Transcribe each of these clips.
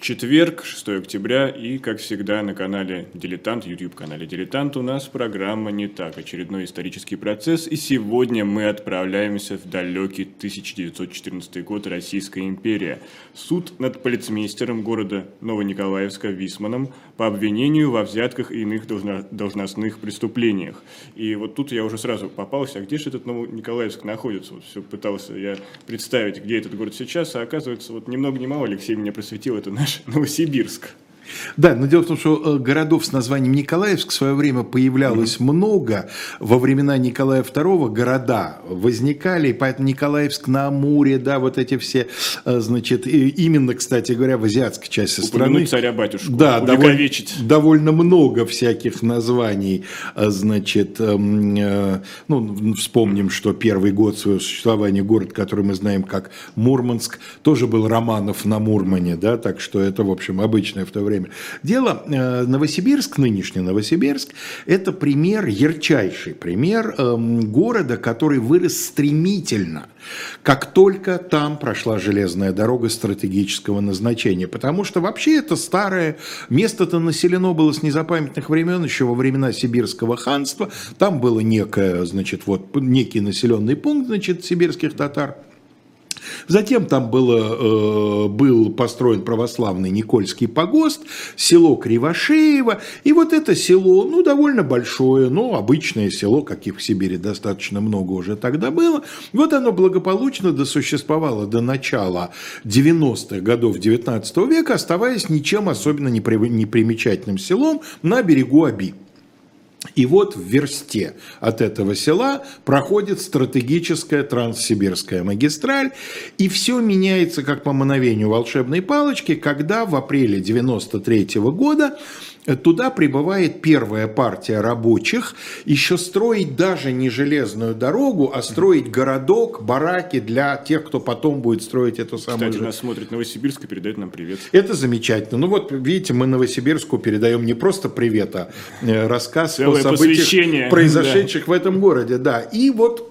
Четверг, 6 октября, и, как всегда, на канале «Дилетант», YouTube-канале «Дилетант» у нас программа «Не так», очередной исторический процесс, и сегодня мы отправляемся в далекий 1914 год Российская империя. Суд над полицмейстером города Новониколаевска Висманом по обвинению во взятках и иных должностных преступлениях. И вот тут я уже сразу попался, а где же этот Новониколаевск находится? Вот все пытался я представить, где этот город сейчас, а оказывается, вот ни много ни мало Алексей меня просветил, это наш Новосибирск. Да, но дело в том, что э, городов с названием Николаевск в свое время появлялось mm-hmm. много. Во времена Николая II города возникали, поэтому Николаевск на Амуре, да, вот эти все, э, значит, именно, кстати говоря, в азиатской части Упомянуть страны. царя-батюшку, да, довольно, довольно много всяких названий, э, значит, эм, ну, вспомним, что первый год своего существования город, который мы знаем как Мурманск, тоже был Романов на Мурмане, да, так что это, в общем, обычное в то время время. Дело, э, Новосибирск, нынешний Новосибирск, это пример, ярчайший пример эм, города, который вырос стремительно, как только там прошла железная дорога стратегического назначения. Потому что вообще это старое, место-то населено было с незапамятных времен, еще во времена Сибирского ханства. Там было некое, значит, вот некий населенный пункт, значит, сибирских татар – Затем там было, э, был построен православный Никольский погост, село Кривошеево. И вот это село, ну, довольно большое, ну, обычное село, каких в Сибири достаточно много уже тогда было. Вот оно благополучно досуществовало до начала 90-х годов 19 века, оставаясь ничем особенно непримечательным селом на берегу Аби. И вот в версте от этого села проходит стратегическая транссибирская магистраль, и все меняется как по мановению волшебной палочки, когда в апреле 1993 года Туда прибывает первая партия рабочих, еще строить даже не железную дорогу, а строить городок, бараки для тех, кто потом будет строить эту самую... Кстати, нас смотрит Новосибирск и передает нам привет. Это замечательно. Ну вот, видите, мы Новосибирску передаем не просто привет, а э, рассказ Целое о событиях, произошедших да. в этом городе. Да. И вот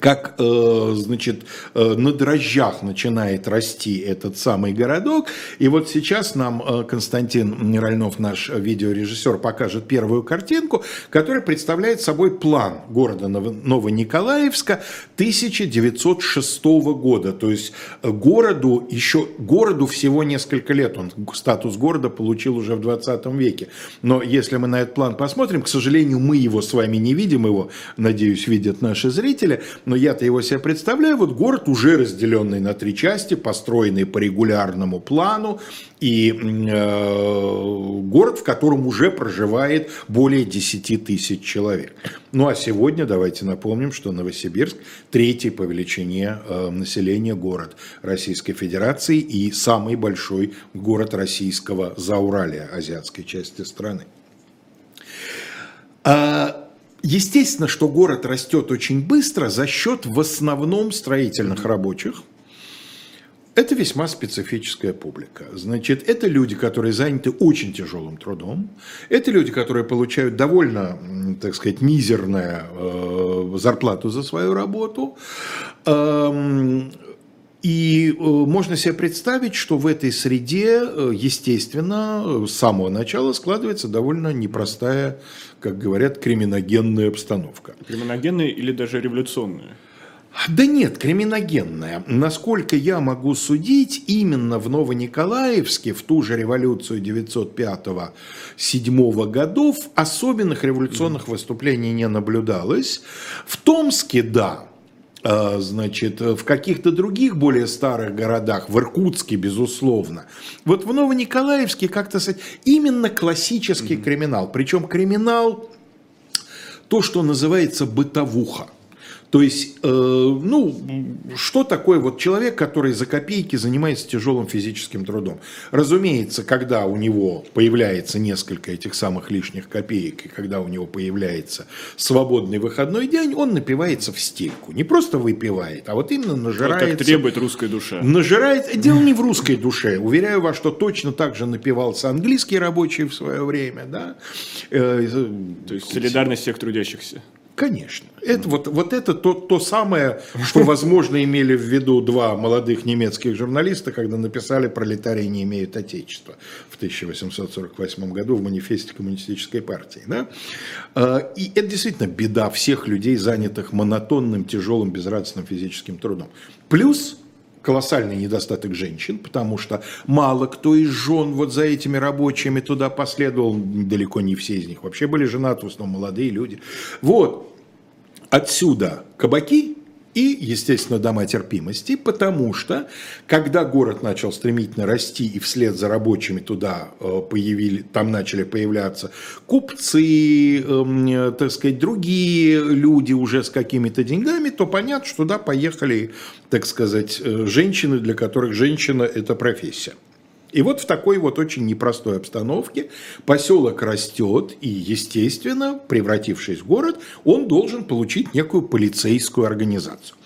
как, э, значит, э, на дрожжах начинает расти этот самый городок. И вот сейчас нам э, Константин Миральнов, наш видеорежиссер, покажет первую картинку, которая представляет собой план города Новониколаевска 1906 года. То есть городу еще, городу всего несколько лет. Он статус города получил уже в 20 веке. Но если мы на этот план посмотрим, к сожалению, мы его с вами не видим, его, надеюсь, видят наши зрители – но я-то его себе представляю, вот город уже разделенный на три части, построенный по регулярному плану, и э, город, в котором уже проживает более 10 тысяч человек. Ну а сегодня давайте напомним, что Новосибирск третий по величине э, населения город Российской Федерации и самый большой город российского Зауралия, азиатской части страны. А Естественно, что город растет очень быстро за счет в основном строительных рабочих. Это весьма специфическая публика. Значит, это люди, которые заняты очень тяжелым трудом. Это люди, которые получают довольно, так сказать, мизерную э, зарплату за свою работу. Эм, и э, можно себе представить, что в этой среде, э, естественно, с самого начала складывается довольно непростая, как говорят, криминогенная обстановка. Криминогенная или даже революционная? Да нет, криминогенная. Насколько я могу судить, именно в Новониколаевске в ту же революцию 905-7 годов особенных революционных выступлений не наблюдалось. В Томске, да, значит, в каких-то других более старых городах, в Иркутске, безусловно. Вот в Новониколаевске как-то именно классический mm-hmm. криминал. Причем криминал, то, что называется бытовуха. То есть, э, ну, что такое вот человек, который за копейки занимается тяжелым физическим трудом? Разумеется, когда у него появляется несколько этих самых лишних копеек, и когда у него появляется свободный выходной день, он напивается в стельку. Не просто выпивает, а вот именно нажирается. Вот как требует русская душа. Нажирает. Дело не в русской душе. Уверяю вас, что точно так же напивался английский рабочий в свое время. Да? Э, То есть солидарность всех трудящихся. Конечно. Это, вот, вот это то, то самое, что, возможно, имели в виду два молодых немецких журналиста, когда написали «Пролетарии не имеют отечества» в 1848 году в манифесте Коммунистической партии. Да? А, и это действительно беда всех людей, занятых монотонным, тяжелым, безрадостным физическим трудом. Плюс колоссальный недостаток женщин, потому что мало кто из жен вот за этими рабочими туда последовал, далеко не все из них вообще были женаты, в основном молодые люди. Вот, Отсюда кабаки и, естественно, дома терпимости, потому что, когда город начал стремительно расти и вслед за рабочими туда э, появили, там начали появляться купцы, эм, так сказать, другие люди уже с какими-то деньгами, то понятно, что туда поехали, так сказать, э, женщины, для которых женщина – это профессия. И вот в такой вот очень непростой обстановке поселок растет, и, естественно, превратившись в город, он должен получить некую полицейскую организацию.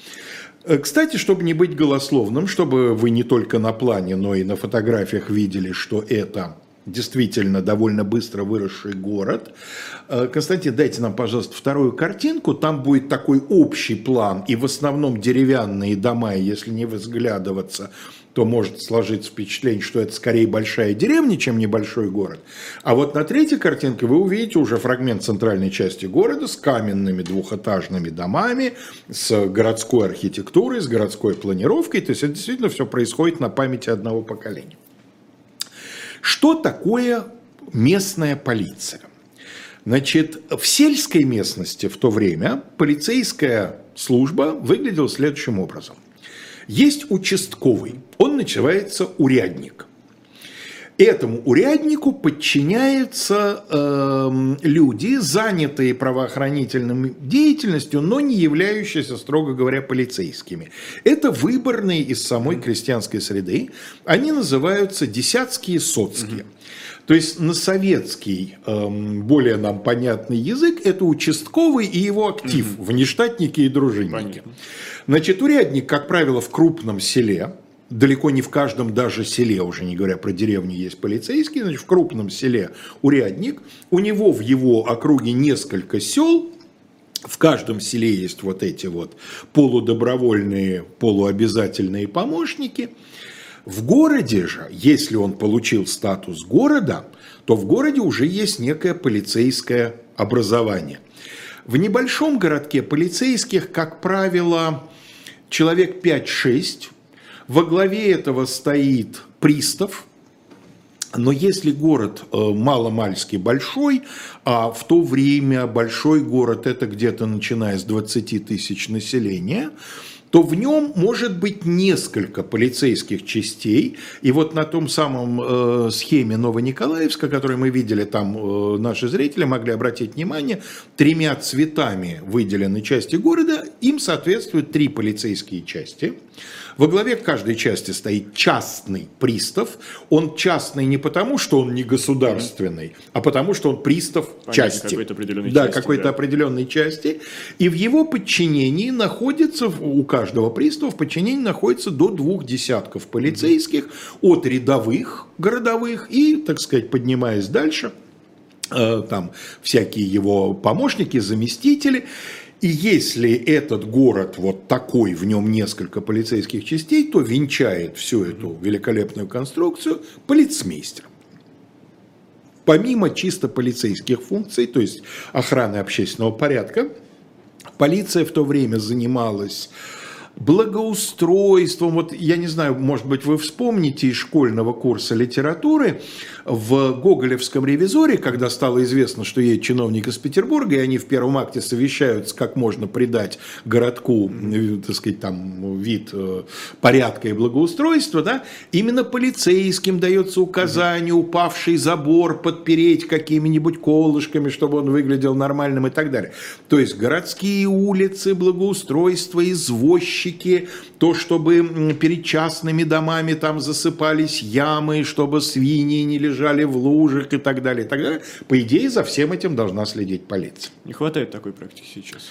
Э, кстати, чтобы не быть голословным, чтобы вы не только на плане, но и на фотографиях видели, что это действительно довольно быстро выросший город. Э, Константин, дайте нам, пожалуйста, вторую картинку. Там будет такой общий план, и в основном деревянные дома, если не взглядываться, то может сложиться впечатление, что это скорее большая деревня, чем небольшой город. А вот на третьей картинке вы увидите уже фрагмент центральной части города с каменными двухэтажными домами, с городской архитектурой, с городской планировкой. То есть это действительно все происходит на памяти одного поколения. Что такое местная полиция? Значит, в сельской местности в то время полицейская служба выглядела следующим образом – есть участковый, он называется урядник. Этому уряднику подчиняются э, люди, занятые правоохранительной деятельностью, но не являющиеся, строго говоря, полицейскими. Это выборные из самой крестьянской среды. Они называются десятские соцкие. То есть на советский, эм, более нам понятный язык, это участковый и его актив, угу. внештатники и дружинники. Понятно. Значит, урядник, как правило, в крупном селе, далеко не в каждом даже селе, уже не говоря про деревню, есть полицейский, значит, в крупном селе урядник, у него в его округе несколько сел, в каждом селе есть вот эти вот полудобровольные, полуобязательные помощники. В городе же, если он получил статус города, то в городе уже есть некое полицейское образование. В небольшом городке полицейских, как правило, человек 5-6, во главе этого стоит пристав, но если город э, маломальский большой, а в то время большой город это где-то начиная с 20 тысяч населения, то в нем может быть несколько полицейских частей. И вот на том самом э, схеме Новониколаевска, которую мы видели, там э, наши зрители могли обратить внимание, тремя цветами выделены части города, им соответствуют три полицейские части – во главе каждой части стоит частный пристав. Он частный не потому, что он не государственный, а потому, что он пристав Понятно, части. Какой-то определенной да, части. какой-то да. определенной части. И в его подчинении находится, у каждого пристава в подчинении находится до двух десятков полицейских, от рядовых городовых и, так сказать, поднимаясь дальше, э, там всякие его помощники, заместители. И если этот город вот такой, в нем несколько полицейских частей, то венчает всю эту великолепную конструкцию полицмейстер. Помимо чисто полицейских функций, то есть охраны общественного порядка, полиция в то время занималась благоустройством. Вот я не знаю, может быть, вы вспомните из школьного курса литературы в Гоголевском ревизоре, когда стало известно, что есть чиновник из Петербурга, и они в первом акте совещаются, как можно придать городку, так сказать, там, вид э, порядка и благоустройства, да, именно полицейским дается указание упавший забор подпереть какими-нибудь колышками, чтобы он выглядел нормальным и так далее. То есть городские улицы, благоустройство, извозчики, то, чтобы перед частными домами там засыпались ямы, чтобы свиньи не лежали в лужах и так далее, и так далее. По идее, за всем этим должна следить полиция. Не хватает такой практики сейчас.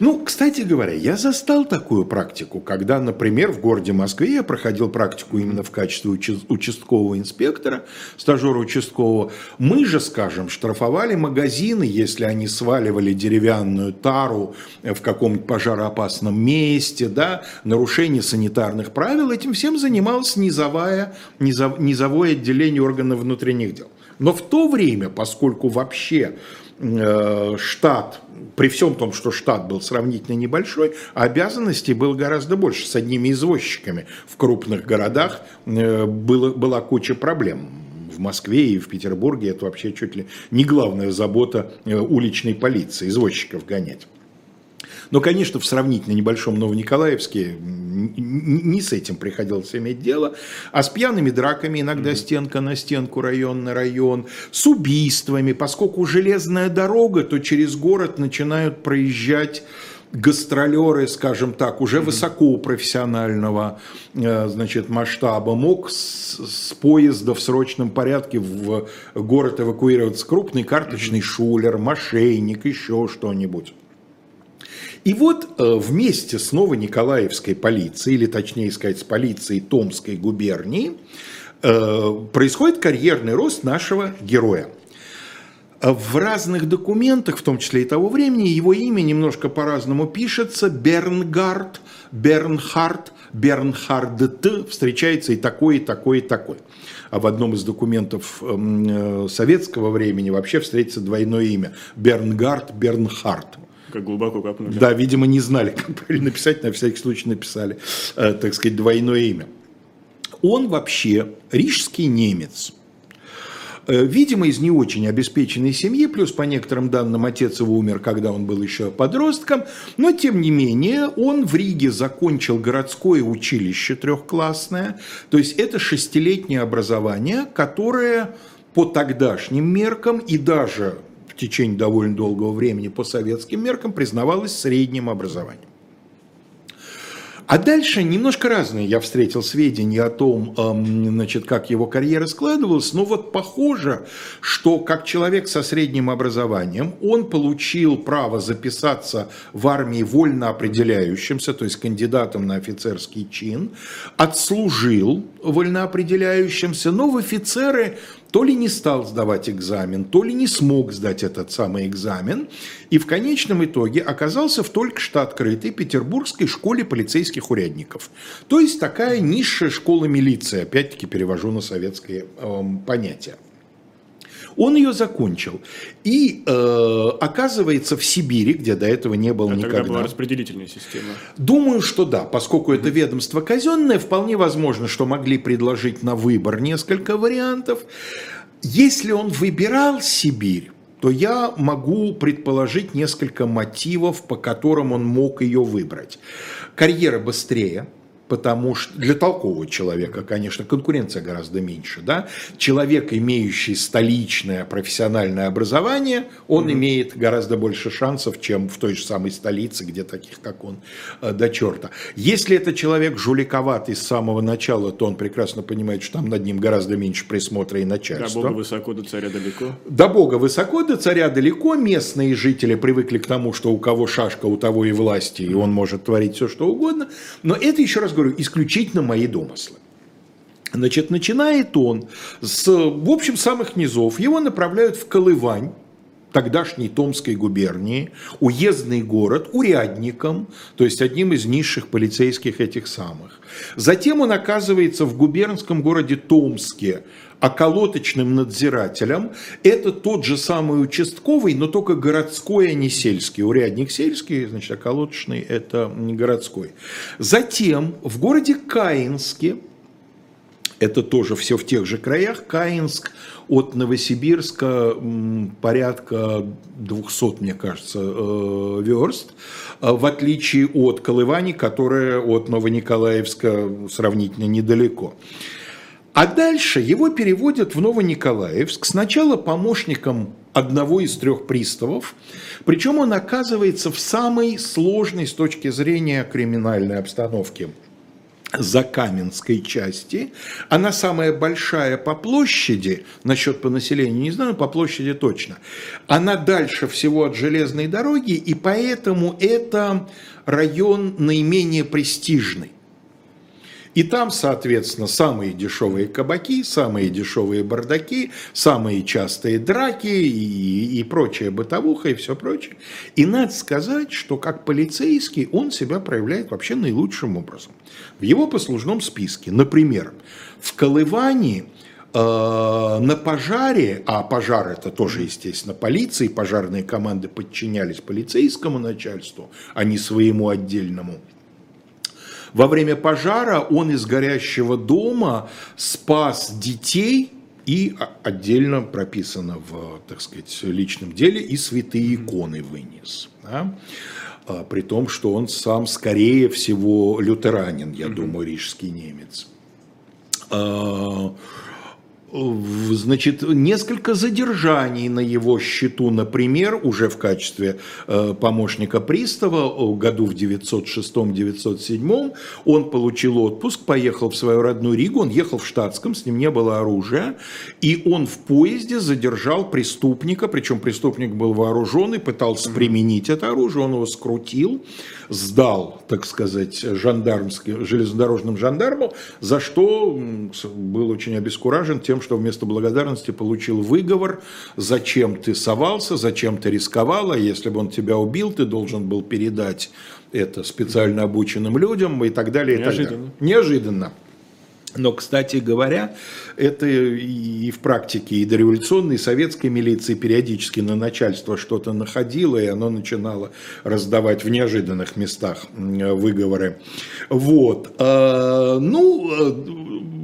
Ну, кстати говоря, я застал такую практику, когда, например, в городе Москве я проходил практику именно в качестве участкового инспектора, стажера участкового. Мы же, скажем, штрафовали магазины, если они сваливали деревянную тару в каком-нибудь пожароопасном месте, да, нарушение санитарных правил. Этим всем занималось низовое, низовое отделение органов внутренних дел. Но в то время, поскольку вообще Э, штат, при всем том, что штат был сравнительно небольшой, обязанностей было гораздо больше. С одними извозчиками в крупных городах э, было, была куча проблем. В Москве и в Петербурге это вообще чуть ли не главная забота э, уличной полиции, извозчиков гонять. Но, конечно, в сравнительно небольшом Новониколаевске не с этим приходилось иметь дело, а с пьяными драками, иногда стенка на стенку, район на район, с убийствами, поскольку железная дорога, то через город начинают проезжать гастролеры, скажем так, уже высоко профессионального э, значит, масштаба, мог с, с поезда в срочном порядке в город эвакуироваться. Крупный карточный шулер, мошенник, еще что-нибудь. И вот э, вместе с Новониколаевской полицией, или точнее сказать, с полицией Томской губернии, э, происходит карьерный рост нашего героя. В разных документах, в том числе и того времени, его имя немножко по-разному пишется. Бернгард, Бернхард, Бернхард встречается и такой, и такой, и такой. А в одном из документов эм, э, советского времени вообще встретится двойное имя. Бернгард, Бернхард. Как глубоко копнули. Да, видимо, не знали, как правильно написать, на всякий случай написали, э, так сказать, двойное имя. Он вообще рижский немец. Э, видимо, из не очень обеспеченной семьи, плюс по некоторым данным отец его умер, когда он был еще подростком, но тем не менее он в Риге закончил городское училище трехклассное, то есть это шестилетнее образование, которое по тогдашним меркам и даже течение довольно долгого времени по советским меркам признавалось средним образованием. А дальше немножко разные я встретил сведения о том, значит, как его карьера складывалась, но вот похоже, что как человек со средним образованием, он получил право записаться в армии вольно определяющимся, то есть кандидатом на офицерский чин, отслужил вольно определяющимся, но в офицеры то ли не стал сдавать экзамен, то ли не смог сдать этот самый экзамен, и в конечном итоге оказался в только что открытой Петербургской школе полицейских урядников. То есть такая низшая школа милиции, опять-таки перевожу на советское э, понятие. Он ее закончил. И э, оказывается в Сибири, где до этого не было а никогда. Тогда была распределительная система. Думаю, что да, поскольку это ведомство казенное, вполне возможно, что могли предложить на выбор несколько вариантов. Если он выбирал Сибирь, то я могу предположить несколько мотивов, по которым он мог ее выбрать. Карьера быстрее – потому что для толкового человека, конечно, конкуренция гораздо меньше. Да? Человек, имеющий столичное профессиональное образование, он mm-hmm. имеет гораздо больше шансов, чем в той же самой столице, где таких, как он, э, до черта. Если это человек жуликоватый с самого начала, то он прекрасно понимает, что там над ним гораздо меньше присмотра и начальства. До Бога высоко, до царя далеко. До Бога высоко, до царя далеко. Местные жители привыкли к тому, что у кого шашка, у того и власти, и он может творить все, что угодно. Но это, еще раз говорю, исключительно мои домыслы. Значит, начинает он с, в общем, самых низов. Его направляют в Колывань, тогдашней Томской губернии, уездный город, урядником, то есть одним из низших полицейских этих самых. Затем он оказывается в губернском городе Томске, околоточным надзирателем. Это тот же самый участковый, но только городской, а не сельский. Урядник сельский, значит, околоточный – это городской. Затем в городе Каинске, это тоже все в тех же краях, Каинск от Новосибирска порядка 200, мне кажется, э, верст, в отличие от Колывани, которая от Новониколаевска сравнительно недалеко. А дальше его переводят в Новониколаевск, сначала помощником одного из трех приставов. Причем он оказывается в самой сложной с точки зрения криминальной обстановки Закаменской части. Она самая большая по площади, насчет по населению не знаю, по площади точно. Она дальше всего от железной дороги, и поэтому это район наименее престижный. И там, соответственно, самые дешевые кабаки, самые дешевые бардаки, самые частые драки и, и прочая бытовуха и все прочее. И надо сказать, что как полицейский он себя проявляет вообще наилучшим образом. В его послужном списке, например, в Колывании э, на пожаре, а пожар это тоже, естественно, полиции, пожарные команды подчинялись полицейскому начальству, а не своему отдельному – во время пожара он из горящего дома спас детей и отдельно прописано в, так сказать, личном деле и святые иконы вынес. Да? А, при том, что он сам, скорее всего, лютеранин, я думаю, рижский немец. Значит, несколько задержаний на его счету, например, уже в качестве э, помощника пристава, году в 906-907, он получил отпуск, поехал в свою родную Ригу, он ехал в штатском, с ним не было оружия, и он в поезде задержал преступника, причем преступник был вооружен и пытался применить это оружие, он его скрутил, сдал, так сказать, жандармским, железнодорожным жандарму, за что был очень обескуражен тем, что вместо благодарности получил выговор, зачем ты совался, зачем ты рисковал, а если бы он тебя убил, ты должен был передать это специально обученным людям и так далее. Неожиданно. И так далее. Неожиданно. Но, кстати говоря, это и в практике и дореволюционной, и советской милиции периодически на начальство что-то находило, и оно начинало раздавать в неожиданных местах выговоры. Вот. А, ну,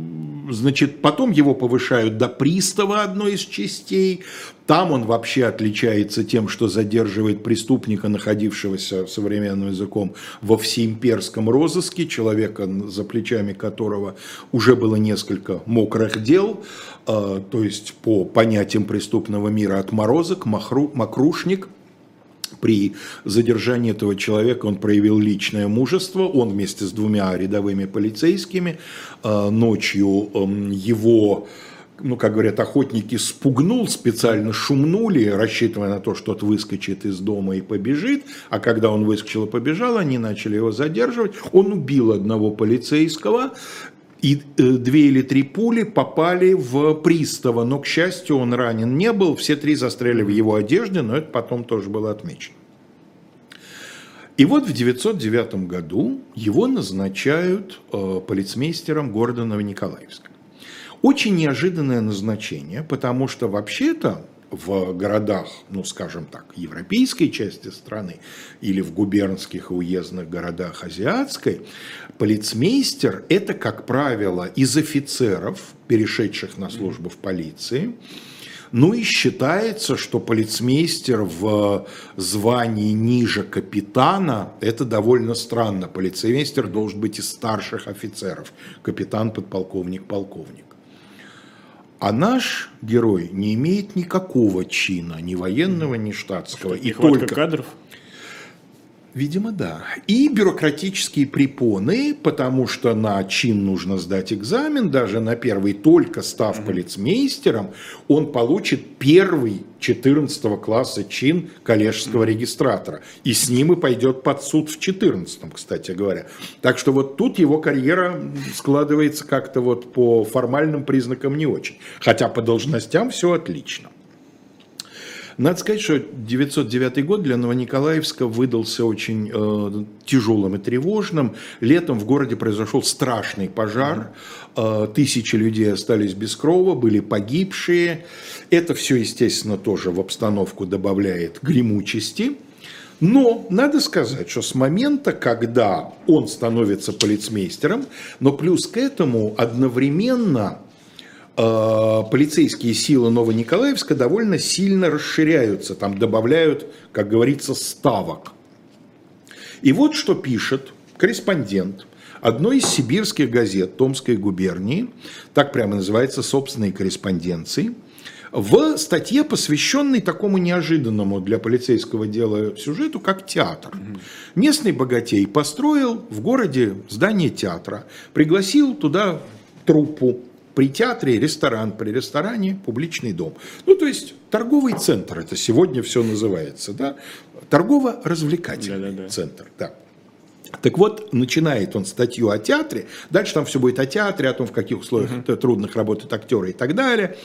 Значит, потом его повышают до пристава одной из частей. Там он вообще отличается тем, что задерживает преступника, находившегося современным языком во всеимперском розыске, человека, за плечами которого уже было несколько мокрых дел, а, то есть по понятиям преступного мира отморозок, махру, макрушник – при задержании этого человека он проявил личное мужество. Он вместе с двумя рядовыми полицейскими э, ночью его ну, как говорят, охотники спугнул, специально шумнули, рассчитывая на то, что тот выскочит из дома и побежит, а когда он выскочил и побежал, они начали его задерживать. Он убил одного полицейского, и э, две или три пули попали в пристава, но, к счастью, он ранен не был, все три застряли в его одежде, но это потом тоже было отмечено. И вот в 909 году его назначают э, полицмейстером города Новониколаевска. Очень неожиданное назначение, потому что вообще-то в городах, ну скажем так, европейской части страны или в губернских и уездных городах азиатской, полицмейстер – это, как правило, из офицеров, перешедших на службу в полиции, ну и считается, что полицмейстер в звании ниже капитана – это довольно странно. Полицмейстер должен быть из старших офицеров. Капитан, подполковник, полковник. А наш герой не имеет никакого чина, ни военного, ни штатского. Что, и только кадров? Видимо, да. И бюрократические препоны, потому что на чин нужно сдать экзамен, даже на первый, только став mm-hmm. полицмейстером, он получит первый 14 класса чин коллежского mm-hmm. регистратора. И с ним и пойдет под суд в 14, кстати говоря. Так что вот тут его карьера складывается как-то вот по формальным признакам не очень. Хотя по должностям все отлично. Надо сказать, что 909 год для Новониколаевска выдался очень э, тяжелым и тревожным. Летом в городе произошел страшный пожар. Э, тысячи людей остались без крова, были погибшие. Это все, естественно, тоже в обстановку добавляет гремучести. Но надо сказать, что с момента, когда он становится полицмейстером, но плюс к этому одновременно полицейские силы Новониколаевска довольно сильно расширяются, там добавляют, как говорится, ставок. И вот что пишет корреспондент одной из сибирских газет Томской губернии, так прямо называется собственной корреспонденции, в статье, посвященной такому неожиданному для полицейского дела сюжету, как театр. Местный богатей построил в городе здание театра, пригласил туда труппу, при театре ресторан, при ресторане публичный дом. Ну, то есть торговый центр, это сегодня все называется, да? Торгово-развлекательный да, да, да. центр, да. Так вот, начинает он статью о театре, дальше там все будет о театре, о том, в каких условиях uh-huh. трудных работают актеры и так далее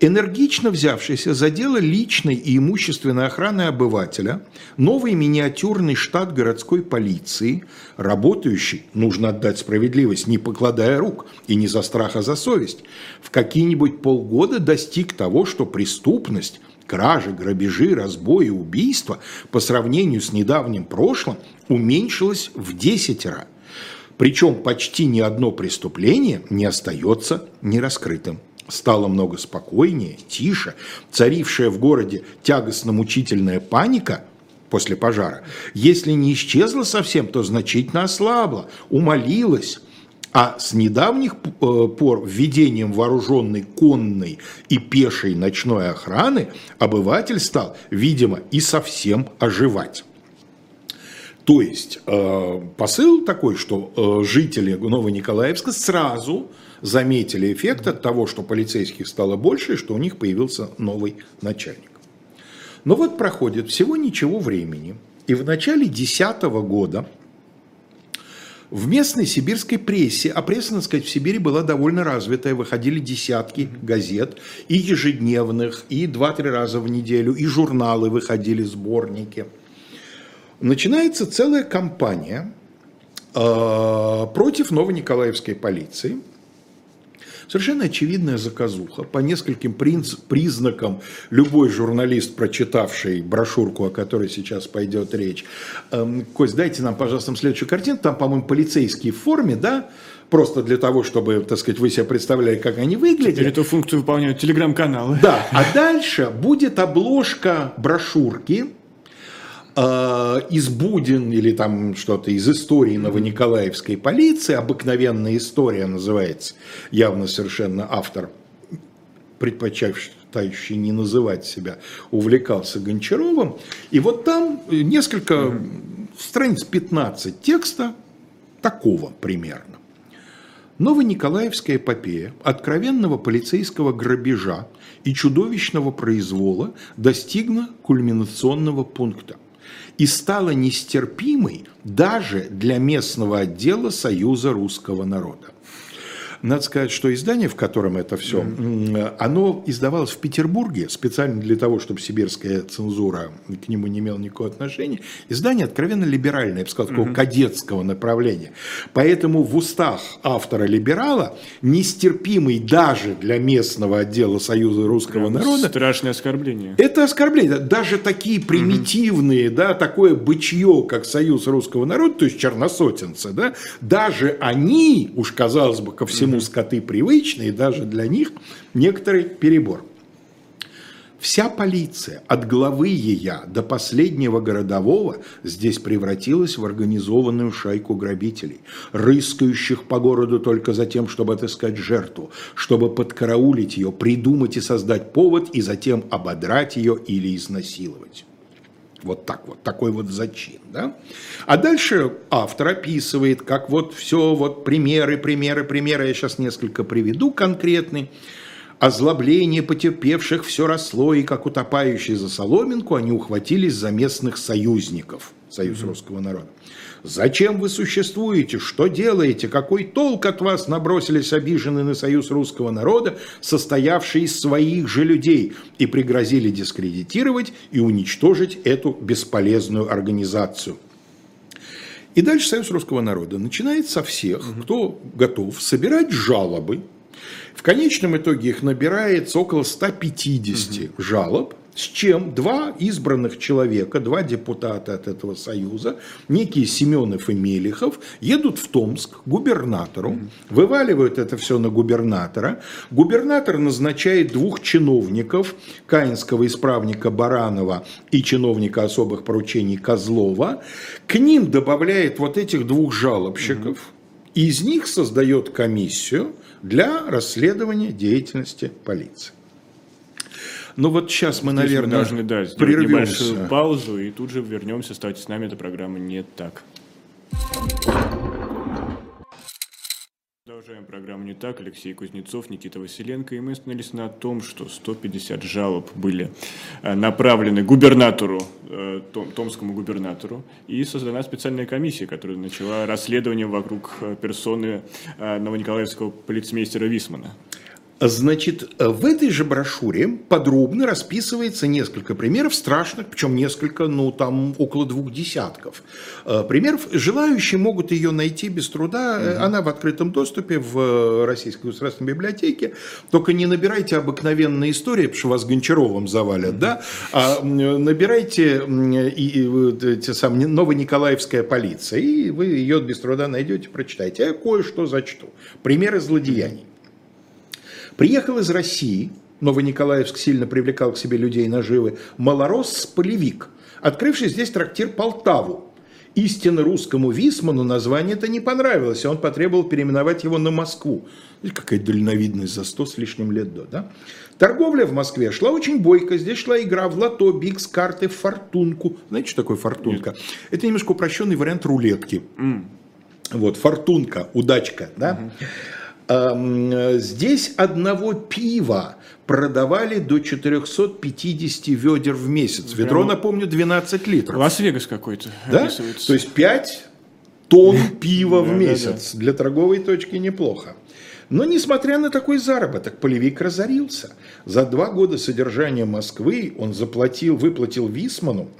энергично взявшийся за дело личной и имущественной охраны обывателя, новый миниатюрный штат городской полиции, работающий, нужно отдать справедливость, не покладая рук и не за страх, а за совесть, в какие-нибудь полгода достиг того, что преступность кражи, грабежи, разбои, убийства по сравнению с недавним прошлым уменьшилась в десятеро. Причем почти ни одно преступление не остается нераскрытым стало много спокойнее, тише, царившая в городе тягостно-мучительная паника после пожара, если не исчезла совсем, то значительно ослабла, умолилась, а с недавних э, пор введением вооруженной конной и пешей ночной охраны обыватель стал, видимо, и совсем оживать. То есть э, посыл такой, что э, жители Новониколаевска сразу заметили эффект от того, что полицейских стало больше, и что у них появился новый начальник. Но вот проходит всего ничего времени, и в начале 2010 года в местной сибирской прессе, а пресса, надо сказать, в Сибири была довольно развитая, выходили десятки газет, и ежедневных, и два-три раза в неделю, и журналы выходили, сборники. Начинается целая кампания э, против Новониколаевской полиции – Совершенно очевидная заказуха. По нескольким признакам любой журналист, прочитавший брошюрку, о которой сейчас пойдет речь, эм, Кость, дайте нам, пожалуйста, следующую картину. Там, по-моему, полицейские в форме, да? Просто для того, чтобы, так сказать, вы себе представляли, как они выглядят. Теперь эту функцию выполняют телеграм-каналы. Да, а дальше будет обложка брошюрки, из Будин или там что-то из истории Новониколаевской полиции, обыкновенная история называется, явно совершенно автор, предпочитающий не называть себя, увлекался Гончаровым. И вот там несколько страниц 15 текста такого примерно. Новониколаевская эпопея откровенного полицейского грабежа и чудовищного произвола достигла кульминационного пункта и стала нестерпимой даже для местного отдела Союза русского народа. Надо сказать, что издание, в котором это все, mm-hmm. оно издавалось в Петербурге специально для того, чтобы сибирская цензура к нему не имела никакого отношения. Издание откровенно либеральное, я бы сказал, такого mm-hmm. кадетского направления. Поэтому в устах автора-либерала нестерпимый даже для местного отдела Союза русского Прям народа. Страшное оскорбление. Это оскорбление. Даже такие примитивные, mm-hmm. да, такое бычье, как Союз русского народа, то есть черносотенцы, да, даже они, уж казалось бы, ко всему ему скоты привычные, даже для них некоторый перебор. Вся полиция, от главы ее до последнего городового, здесь превратилась в организованную шайку грабителей, рыскающих по городу только за тем, чтобы отыскать жертву, чтобы подкараулить ее, придумать и создать повод, и затем ободрать ее или изнасиловать. Вот так вот, такой вот зачин. Да? А дальше автор описывает, как вот все, вот примеры, примеры, примеры, я сейчас несколько приведу конкретные. Озлобление потерпевших все росло, и как утопающие за соломинку, они ухватились за местных союзников, союз mm-hmm. русского народа. Зачем вы существуете? Что делаете? Какой толк от вас набросились обиженные на союз русского народа, состоявший из своих же людей, и пригрозили дискредитировать и уничтожить эту бесполезную организацию? И дальше Союз русского народа начинает со всех, кто готов, собирать жалобы. В конечном итоге их набирается около 150 угу. жалоб с чем два избранных человека, два депутата от этого союза, некие Семенов и Мелихов, едут в Томск к губернатору, вываливают это все на губернатора. Губернатор назначает двух чиновников, каинского исправника Баранова и чиновника особых поручений Козлова. К ним добавляет вот этих двух жалобщиков, и из них создает комиссию для расследования деятельности полиции. Ну вот сейчас мы, Здесь наверное, мы должны да, прервемся. небольшую паузу и тут же вернемся. Оставайтесь с нами, это программа «Не так». Продолжаем программу «Не так». Алексей Кузнецов, Никита Василенко. И мы остановились на том, что 150 жалоб были э, направлены губернатору, э, том- томскому губернатору. И создана специальная комиссия, которая начала расследование вокруг э, персоны новониколаевского полицмейстера Висмана. Значит, в этой же брошюре подробно расписывается несколько примеров страшных, причем несколько, ну там около двух десятков э, примеров. Желающие могут ее найти без труда. Э, Она в открытом доступе в э, Российской государственной библиотеке. Только не набирайте обыкновенные истории, потому что вас Гончаровым завалят, да? А набирайте и, и эти самые Новониколаевская полиция, и вы ее без труда найдете, прочитайте. Я кое-что зачту. Примеры злодеяний. Приехал из России, Новониколаевск сильно привлекал к себе людей наживы, малорос полевик, открывший здесь трактир Полтаву. Истинно русскому Висману название это не понравилось, и он потребовал переименовать его на Москву. Какая дальновидность за сто с лишним лет до, да? Торговля в Москве шла очень бойко. Здесь шла игра в лото, бикс, карты, фортунку. Знаете, что такое фортунка? Это немножко упрощенный вариант рулетки. Вот, фортунка, удачка, да? Э, Здесь одного пива продавали до 450 ведер в месяц. Ведро, Прямо- напомню, 12 литров. Лас-Вегас какой-то Да? То есть 5 тонн пива в месяц. Для торговой точки неплохо. Но несмотря на такой заработок, полевик разорился. За два года содержания Москвы он заплатил, выплатил Висману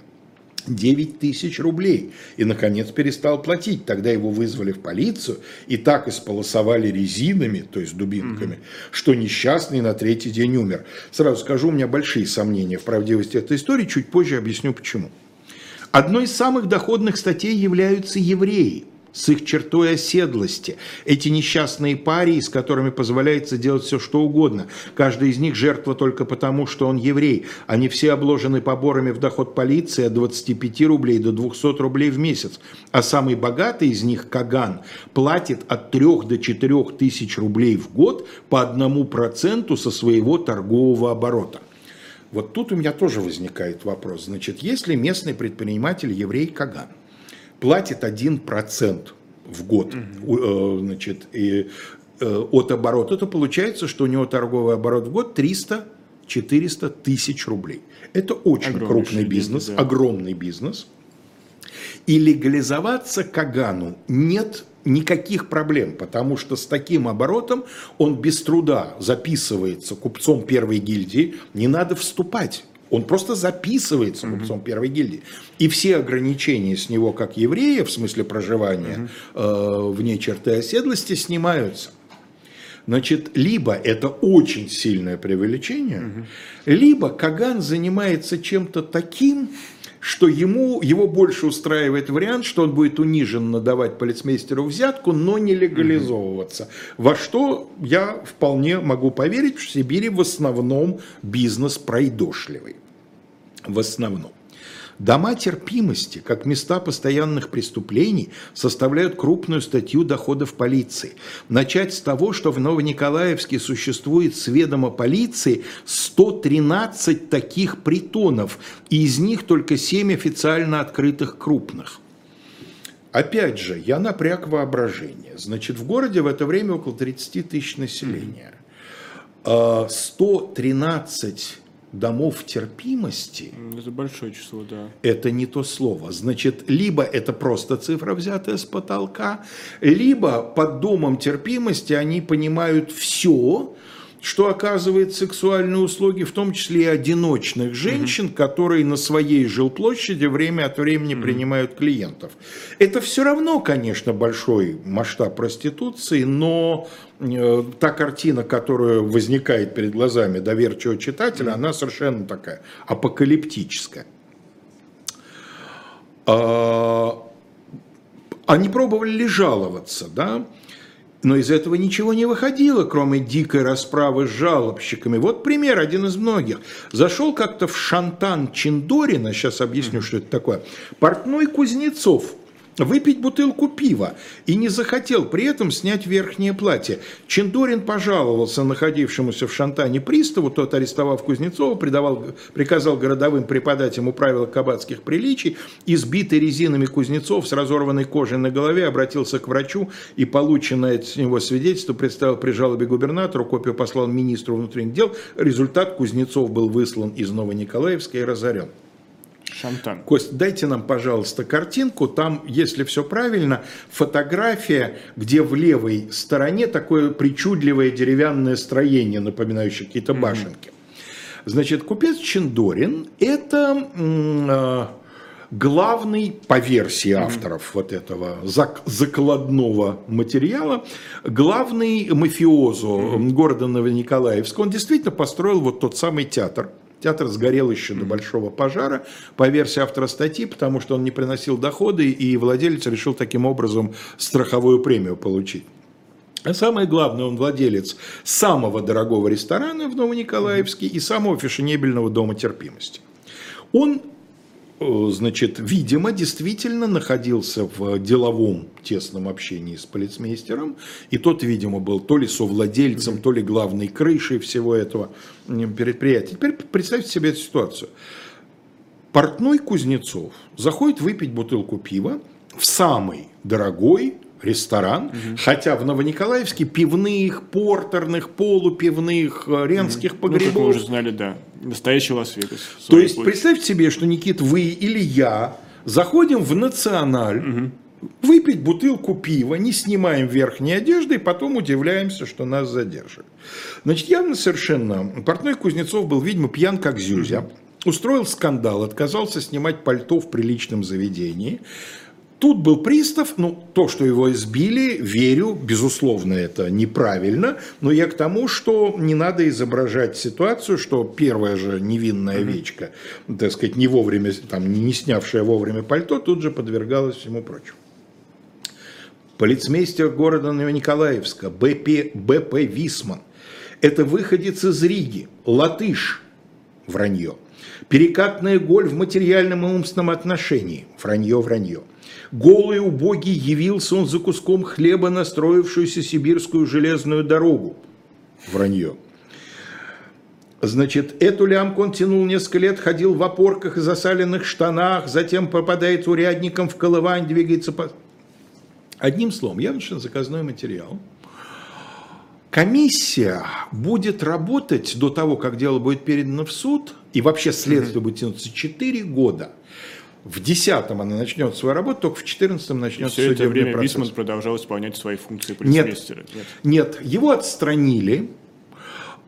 9 тысяч рублей. И, наконец, перестал платить. Тогда его вызвали в полицию и так исполосовали резинами, то есть дубинками, что несчастный на третий день умер. Сразу скажу, у меня большие сомнения в правдивости этой истории, чуть позже объясню почему. Одной из самых доходных статей являются евреи с их чертой оседлости. Эти несчастные парии, с которыми позволяется делать все, что угодно. Каждый из них жертва только потому, что он еврей. Они все обложены поборами в доход полиции от 25 рублей до 200 рублей в месяц. А самый богатый из них, Каган, платит от 3 до 4 тысяч рублей в год по одному проценту со своего торгового оборота. Вот тут у меня тоже возникает вопрос. Значит, если местный предприниматель еврей Каган платит 1% в год у- э, значит, и, э, от оборота, то получается, что у него торговый оборот в год 300-400 тысяч рублей. Это очень Огромнейшие крупный деньги, бизнес, да. огромный бизнес. И легализоваться Кагану нет никаких проблем, потому что с таким оборотом он без труда записывается купцом первой гильдии, не надо вступать. Он просто записывается купцом первой гильдии. И все ограничения с него, как еврея, в смысле проживания э, вне черты оседлости, снимаются. Значит, либо это очень сильное преувеличение, либо Каган занимается чем-то таким, что ему, его больше устраивает вариант, что он будет униженно давать полицмейстеру взятку, но не легализовываться. Во что я вполне могу поверить, в Сибири в основном бизнес пройдошливый. В основном. Дома терпимости, как места постоянных преступлений, составляют крупную статью доходов полиции. Начать с того, что в Новониколаевске существует с ведома полиции 113 таких притонов, и из них только 7 официально открытых крупных. Опять же, я напряг воображение. Значит, в городе в это время около 30 тысяч населения. А, 113 домов терпимости Это большое число, да. это не то слово. Значит, либо это просто цифра, взятая с потолка, либо под домом терпимости они понимают все, что оказывает сексуальные услуги, в том числе и одиночных женщин, которые на своей жилплощади время от времени принимают клиентов. Это все равно, конечно, большой масштаб проституции, но э, та картина, которая возникает перед глазами доверчивого читателя, она совершенно такая апокалиптическая. А, Они пробовали ли жаловаться, да? Но из этого ничего не выходило, кроме дикой расправы с жалобщиками. Вот пример, один из многих. Зашел как-то в Шантан Чиндорина, сейчас объясню, что это такое, портной Кузнецов. Выпить бутылку пива и не захотел при этом снять верхнее платье. Чендорин пожаловался находившемуся в Шантане приставу, тот, арестовав Кузнецова, придавал, приказал городовым преподать ему правила кабацких приличий, избитый резинами Кузнецов с разорванной кожей на голове обратился к врачу и полученное от него свидетельство представил при жалобе губернатору, копию послал министру внутренних дел. Результат Кузнецов был выслан из Новониколаевска и разорен. Шантан. Кость, дайте нам, пожалуйста, картинку. Там, если все правильно, фотография, где в левой стороне такое причудливое деревянное строение, напоминающее какие-то башенки. Значит, купец Чендорин – это э, главный, по версии авторов вот этого зак закладного материала, главный мафиозо города Новониколаевска. Он действительно построил вот тот самый театр – Театр сгорел еще до большого пожара, по версии автора статьи, потому что он не приносил доходы, и владелец решил таким образом страховую премию получить. А самое главное, он владелец самого дорогого ресторана в Новониколаевске и самого фешенебельного дома терпимости. Он значит, видимо, действительно находился в деловом тесном общении с полицмейстером, и тот, видимо, был то ли совладельцем, то ли главной крышей всего этого предприятия. Теперь представьте себе эту ситуацию. Портной Кузнецов заходит выпить бутылку пива в самый дорогой ресторан, угу. хотя в Новониколаевске пивных, портерных, полупивных, э, ренских угу. погребов. Ну, мы уже знали, да. Настоящий Лас-Вегас. То есть, путь. представьте себе, что, Никит, вы или я заходим в Националь, угу. выпить бутылку пива, не снимаем верхней одежды, и потом удивляемся, что нас задержат. Значит, явно совершенно, портной Кузнецов был, видимо, пьян как зюзя, устроил скандал, отказался снимать пальто в приличном заведении, Тут был пристав, ну, то, что его избили, верю, безусловно, это неправильно, но я к тому, что не надо изображать ситуацию, что первая же невинная овечка, так сказать, не вовремя, там, не снявшая вовремя пальто, тут же подвергалась всему прочему. Полицмейстер города Николаевска, БП, БП Висман, это выходец из Риги, латыш, вранье. Перекатная голь в материальном и умственном отношении, вранье, вранье. Голый убогий явился он за куском хлеба, настроившуюся сибирскую железную дорогу. Вранье. Значит, эту лямку он тянул несколько лет, ходил в опорках и засаленных штанах, затем попадает урядником в колывань, двигается по... Одним словом, я начал заказной материал. Комиссия будет работать до того, как дело будет передано в суд, и вообще следствие будет тянуться 4 года – в 10-м она начнет свою работу, только в 14-м начнет Все это время процесс. Висман продолжал исполнять свои функции полицмейстера? Нет, нет, нет, его отстранили,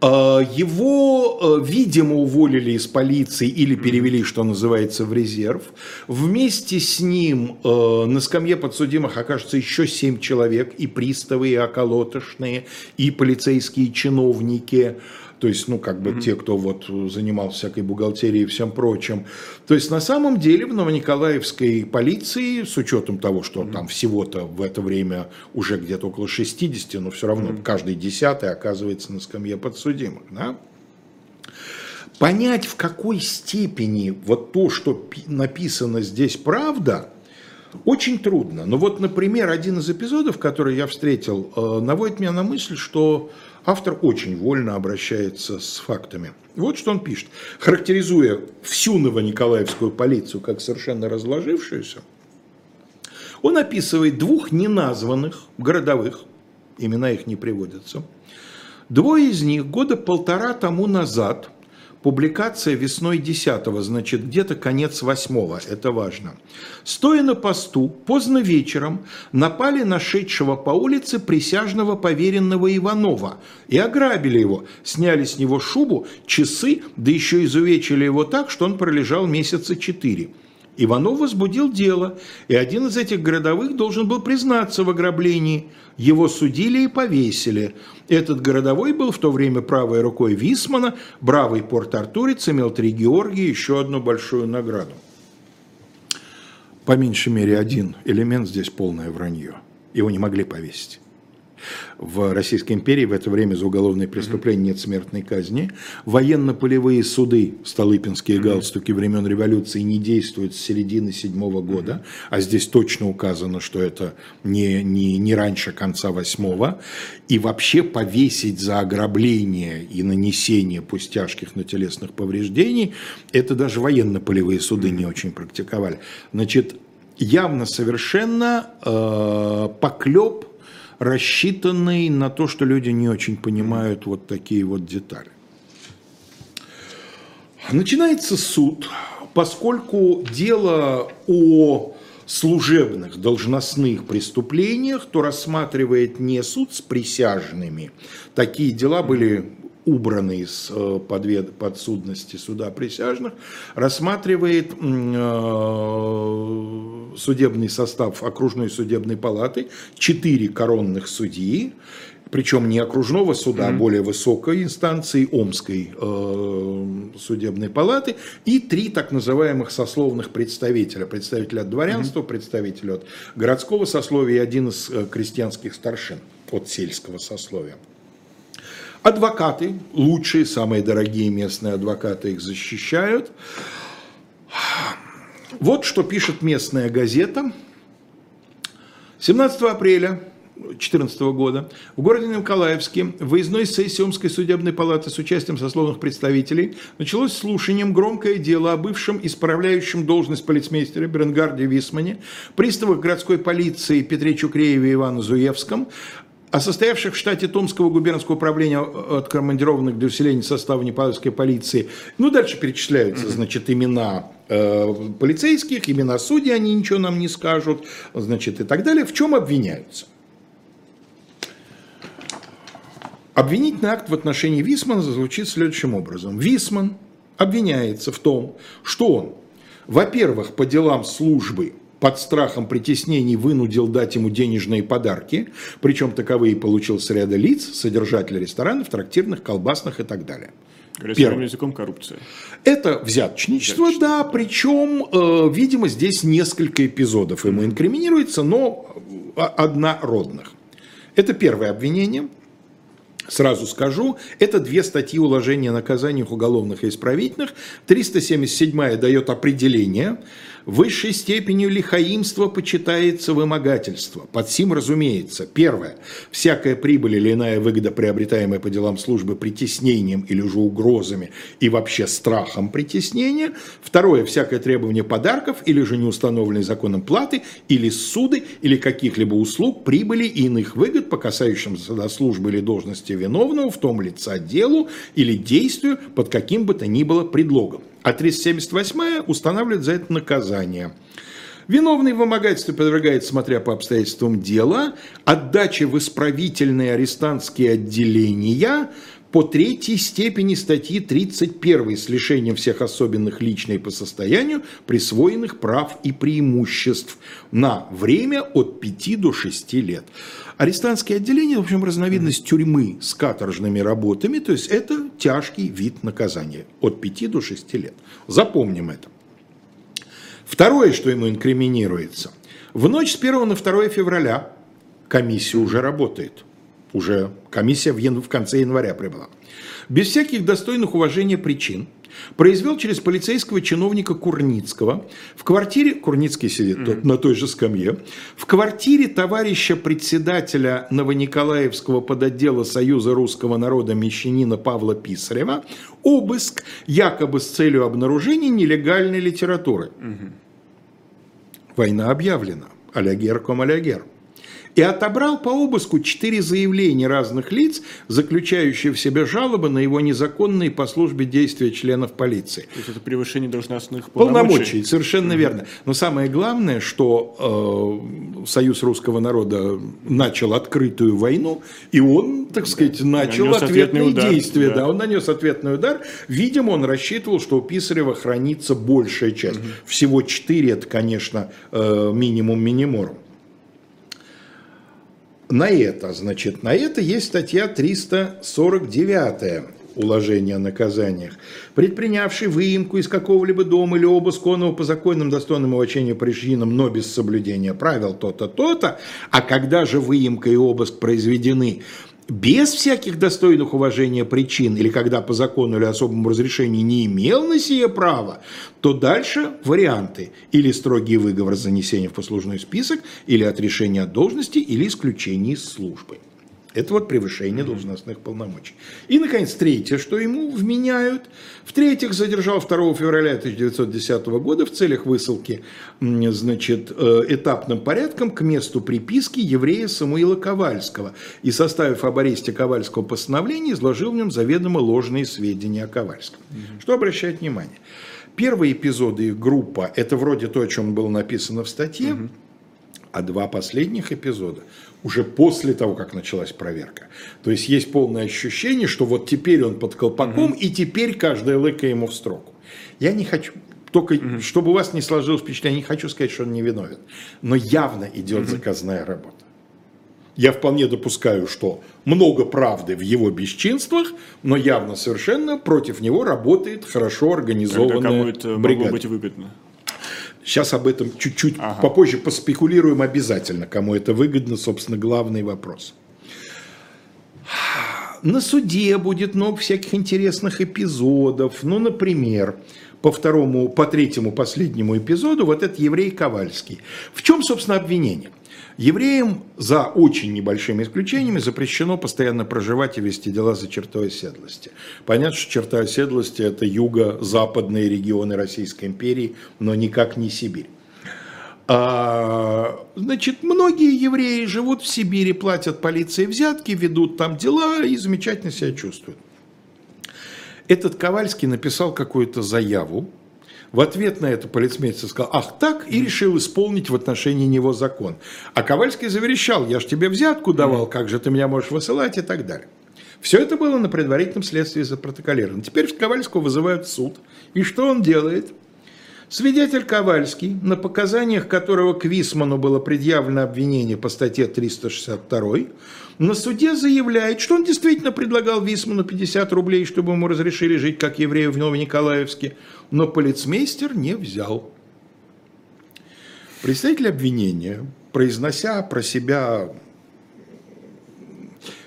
а, его, э, видимо, уволили из полиции или перевели, что называется, в резерв. Вместе с ним э, на скамье подсудимых окажется еще семь человек, и приставы, и околотошные, и полицейские чиновники то есть, ну, как бы mm-hmm. те, кто вот занимался всякой бухгалтерией и всем прочим. То есть, на самом деле, в Новониколаевской полиции, с учетом того, что mm-hmm. там всего-то в это время уже где-то около 60, но все равно mm-hmm. каждый десятый оказывается на скамье подсудимых, да? Понять, в какой степени вот то, что написано здесь правда, очень трудно. Но вот, например, один из эпизодов, который я встретил, э, наводит меня на мысль, что автор очень вольно обращается с фактами. Вот что он пишет. Характеризуя всю Новониколаевскую полицию как совершенно разложившуюся, он описывает двух неназванных городовых, имена их не приводятся. Двое из них года полтора тому назад – Публикация весной 10 значит, где-то конец 8 это важно. Стоя на посту, поздно вечером напали на шедшего по улице присяжного поверенного Иванова и ограбили его, сняли с него шубу, часы, да еще изувечили его так, что он пролежал месяца четыре. Иванов возбудил дело, и один из этих городовых должен был признаться в ограблении. Его судили и повесили. Этот городовой был в то время правой рукой Висмана, бравый порт-артурец, имел три Георгии, еще одну большую награду. По меньшей мере один элемент здесь полное вранье. Его не могли повесить. В Российской империи в это время за уголовные преступления нет смертной казни. Военно-полевые суды, столыпинские галстуки времен революции не действуют с середины седьмого года, а здесь точно указано, что это не, не, не раньше конца восьмого. И вообще повесить за ограбление и нанесение пусть тяжких, но телесных повреждений, это даже военно-полевые суды не очень практиковали. Значит, явно совершенно э, поклеп рассчитанный на то, что люди не очень понимают вот такие вот детали. Начинается суд, поскольку дело о служебных должностных преступлениях, то рассматривает не суд с присяжными. Такие дела были убраны из э, подвед, подсудности суда присяжных, рассматривает э, судебный состав окружной судебной палаты, четыре коронных судьи, причем не окружного суда, mm-hmm. а более высокой инстанции Омской э, судебной палаты, и три так называемых сословных представителя. Представитель от дворянства, mm-hmm. представитель от городского сословия и один из э, крестьянских старшин от сельского сословия. Адвокаты, лучшие, самые дорогие местные адвокаты их защищают. Вот что пишет местная газета. 17 апреля 2014 года в городе Николаевске в выездной сессии Омской судебной палаты с участием сословных представителей началось слушанием громкое дело о бывшем исправляющем должность полицмейстера Беренгарде Висмане, приставах городской полиции Петре Чукрееве и Ивану Зуевском, о состоявших в штате Томского губернского управления откомандированных для усиления состава Непаловской полиции. Ну, дальше перечисляются, значит, имена э, полицейских, имена судей, они ничего нам не скажут, значит, и так далее. В чем обвиняются? Обвинительный акт в отношении Висмана звучит следующим образом. Висман обвиняется в том, что он, во-первых, по делам службы под страхом притеснений вынудил дать ему денежные подарки, причем таковые получил с ряда лиц, содержателя ресторанов, трактирных, колбасных и так далее. Первым языком коррупция. Это взяточничество, взяточество. да, причем, э, видимо, здесь несколько эпизодов ему инкриминируется, но э, однородных. Это первое обвинение. Сразу скажу, это две статьи уложения наказаний уголовных и исправительных. 377 дает определение Высшей степенью лихаимства почитается вымогательство. Под сим разумеется. Первое. Всякая прибыль или иная выгода, приобретаемая по делам службы притеснением или же угрозами и вообще страхом притеснения. Второе. Всякое требование подарков или же неустановленной законом платы или суды или каких-либо услуг, прибыли и иных выгод по касающимся службы или должности виновного в том лица делу или действию под каким бы то ни было предлогом. А 378 устанавливает за это наказание. Виновный в вымогательстве подвергается, смотря по обстоятельствам дела, отдаче в исправительные арестантские отделения по третьей степени статьи 31 с лишением всех особенных личной по состоянию присвоенных прав и преимуществ на время от 5 до 6 лет. Арестантские отделения, в общем, разновидность тюрьмы с каторжными работами, то есть это тяжкий вид наказания от 5 до 6 лет. Запомним это. Второе, что ему инкриминируется. В ночь с 1 на 2 февраля комиссия уже работает. Уже комиссия в, ян... в конце января прибыла. Без всяких достойных уважения причин произвел через полицейского чиновника Курницкого в квартире, Курницкий сидит mm-hmm. на той же скамье, в квартире товарища председателя Новониколаевского подотдела Союза русского народа мещанина Павла Писарева обыск якобы с целью обнаружения нелегальной литературы. Mm-hmm. Война объявлена. Алягер ком алягер и отобрал по обыску четыре заявления разных лиц, заключающие в себе жалобы на его незаконные по службе действия членов полиции. То есть это превышение должностных полномочий? Полномочий, совершенно угу. верно. Но самое главное, что э, Союз русского народа начал открытую войну, и он, так сказать, начал нанес ответные удар, действия. Да. да, он нанес ответный удар. Видимо, он рассчитывал, что у Писарева хранится большая часть. Угу. Всего четыре, это, конечно, э, минимум миниморум на это, значит, на это есть статья 349 уложения о наказаниях, предпринявший выемку из какого-либо дома или обыск онного по законным достойным уважения причинам, но без соблюдения правил то-то, то-то, а когда же выемка и обыск произведены без всяких достойных уважения причин, или когда по закону или особому разрешению не имел на сие право, то дальше варианты. Или строгий выговор занесения в послужной список, или отрешение от должности, или исключение из службы. Это вот превышение должностных полномочий. И, наконец, третье, что ему вменяют. В-третьих, задержал 2 февраля 1910 года в целях высылки значит, э, этапным порядком к месту приписки еврея Самуила Ковальского и, составив об аресте Ковальского постановление, изложил в нем заведомо ложные сведения о Ковальском. Угу. Что обращает внимание? Первые эпизоды их группа, это вроде то, о чем было написано в статье, угу. а два последних эпизода – уже после того, как началась проверка. То есть есть полное ощущение, что вот теперь он под колпаком, угу. и теперь каждая лыка ему в строку. Я не хочу, только угу. чтобы у вас не сложилось впечатление, не хочу сказать, что он не виновен, но явно идет угу. заказная работа. Я вполне допускаю, что много правды в его бесчинствах, но явно совершенно против него работает хорошо организованная Когда кому это бригада. могло быть выгодно? Сейчас об этом чуть-чуть ага. попозже поспекулируем обязательно, кому это выгодно, собственно, главный вопрос. На суде будет много всяких интересных эпизодов. Ну, например, по второму, по третьему, последнему эпизоду вот этот еврей Ковальский. В чем, собственно, обвинение? Евреям за очень небольшими исключениями запрещено постоянно проживать и вести дела за чертой оседлости. Понятно, что черта оседлости – это юго-западные регионы Российской империи, но никак не Сибирь. А, значит, многие евреи живут в Сибири, платят полиции взятки, ведут там дела и замечательно себя чувствуют. Этот Ковальский написал какую-то заяву, в ответ на это полицмейстер сказал, ах так, и решил исполнить в отношении него закон. А Ковальский заверещал, я ж тебе взятку давал, как же ты меня можешь высылать и так далее. Все это было на предварительном следствии запротоколировано. Теперь Ковальского вызывают в суд. И что он делает? Свидетель Ковальский, на показаниях которого к Висману было предъявлено обвинение по статье 362, на суде заявляет, что он действительно предлагал Висману 50 рублей, чтобы ему разрешили жить как еврею в Новониколаевске, но полицмейстер не взял. Представитель обвинения, произнося про себя